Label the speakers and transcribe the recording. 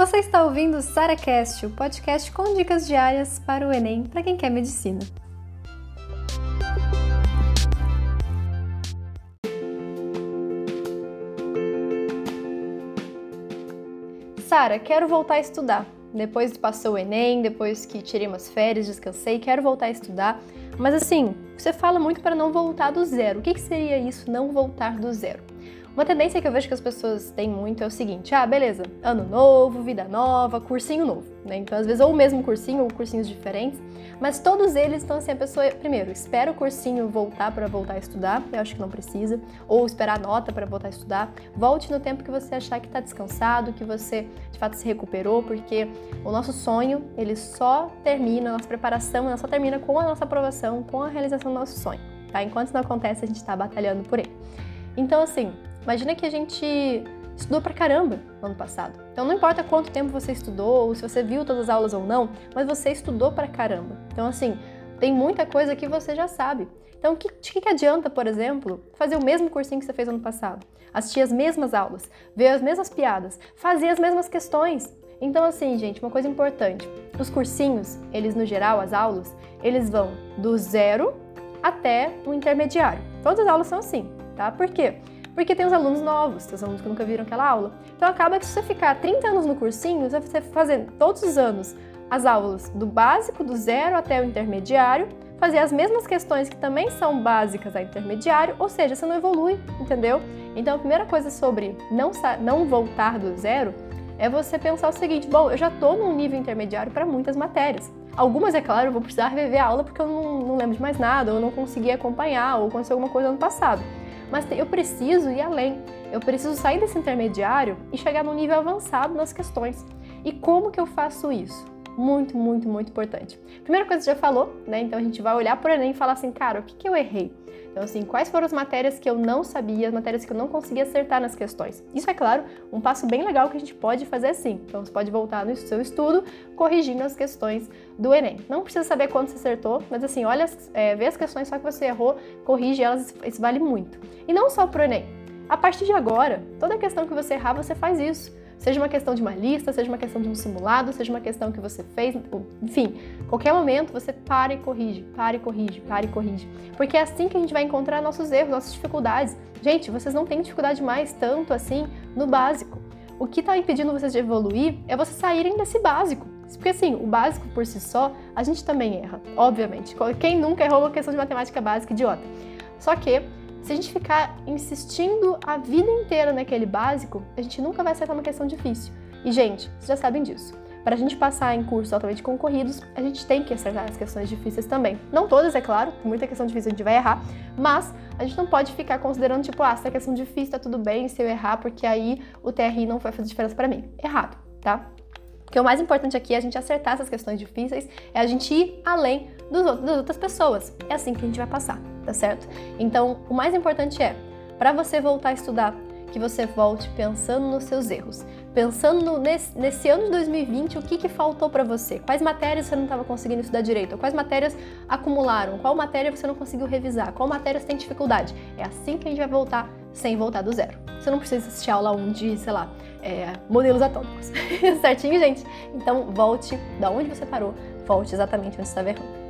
Speaker 1: Você está ouvindo o SaraCast, o podcast com dicas diárias para o Enem para quem quer medicina. Sara, quero voltar a estudar. Depois que passou o Enem, depois que tirei umas férias, descansei, quero voltar a estudar. Mas assim, você fala muito para não voltar do zero. O que, que seria isso, não voltar do zero? Uma tendência que eu vejo que as pessoas têm muito é o seguinte: ah, beleza, ano novo, vida nova, cursinho novo, né? Então, às vezes, ou o mesmo cursinho ou cursinhos diferentes, mas todos eles estão assim: a pessoa, primeiro, espera o cursinho voltar para voltar a estudar, eu acho que não precisa, ou esperar a nota para voltar a estudar. Volte no tempo que você achar que está descansado, que você de fato se recuperou, porque o nosso sonho, ele só termina, a nossa preparação, ela só termina com a nossa aprovação, com a realização do nosso sonho, tá? Enquanto isso não acontece, a gente está batalhando por ele. Então, assim, Imagina que a gente estudou pra caramba no ano passado. Então não importa quanto tempo você estudou, ou se você viu todas as aulas ou não, mas você estudou pra caramba. Então assim, tem muita coisa que você já sabe. Então, de que, que adianta, por exemplo, fazer o mesmo cursinho que você fez ano passado? Assistir as mesmas aulas, ver as mesmas piadas, fazer as mesmas questões. Então, assim, gente, uma coisa importante: os cursinhos, eles no geral, as aulas, eles vão do zero até o intermediário. Todas as aulas são assim, tá? Por quê? Porque tem os alunos novos, tem os alunos que nunca viram aquela aula. Então acaba que se você ficar 30 anos no cursinho, você vai fazer todos os anos as aulas do básico, do zero até o intermediário, fazer as mesmas questões que também são básicas a intermediário, ou seja, você não evolui, entendeu? Então a primeira coisa sobre não, não voltar do zero é você pensar o seguinte: bom, eu já estou num nível intermediário para muitas matérias. Algumas, é claro, eu vou precisar rever a aula porque eu não, não lembro de mais nada, ou não consegui acompanhar, ou aconteceu alguma coisa no passado mas eu preciso ir além. Eu preciso sair desse intermediário e chegar num nível avançado nas questões. E como que eu faço isso? Muito, muito, muito importante. Primeira coisa que já falou, né? Então a gente vai olhar para o Enem e falar assim, cara, o que, que eu errei? Então, assim, quais foram as matérias que eu não sabia, as matérias que eu não conseguia acertar nas questões? Isso é claro, um passo bem legal que a gente pode fazer assim. Então, você pode voltar no seu estudo corrigindo as questões do Enem. Não precisa saber quando você acertou, mas assim, olha, é, vê as questões só que você errou, corrige elas, isso vale muito. E não só para o Enem. A partir de agora, toda questão que você errar, você faz isso. Seja uma questão de uma lista, seja uma questão de um simulado, seja uma questão que você fez, enfim, qualquer momento você para e corrige, para e corrige, para e corrige. Porque é assim que a gente vai encontrar nossos erros, nossas dificuldades. Gente, vocês não têm dificuldade mais tanto assim no básico. O que está impedindo vocês de evoluir é vocês saírem desse básico. Porque assim, o básico por si só, a gente também erra, obviamente. Quem nunca errou uma questão de matemática básica idiota? Só que se a gente ficar insistindo a vida inteira naquele básico, a gente nunca vai acertar uma questão difícil. E, gente, vocês já sabem disso. Para a gente passar em cursos altamente concorridos, a gente tem que acertar as questões difíceis também. Não todas, é claro, muita questão difícil a gente vai errar, mas a gente não pode ficar considerando, tipo, ah, essa questão difícil tá tudo bem se eu errar, porque aí o TRI não vai fazer diferença para mim. Errado, tá? Porque o mais importante aqui é a gente acertar essas questões difíceis, é a gente ir além dos outros, das outras pessoas. É assim que a gente vai passar tá certo? Então, o mais importante é, para você voltar a estudar, que você volte pensando nos seus erros, pensando no, nesse, nesse, ano de 2020, o que, que faltou para você, quais matérias você não estava conseguindo estudar direito, quais matérias acumularam, qual matéria você não conseguiu revisar, qual matéria você tem dificuldade. É assim que a gente vai voltar sem voltar do zero. Você não precisa assistir aula 1 de, sei lá, é, modelos atômicos. Certinho, gente? Então volte da onde você parou, volte exatamente onde você estava errando.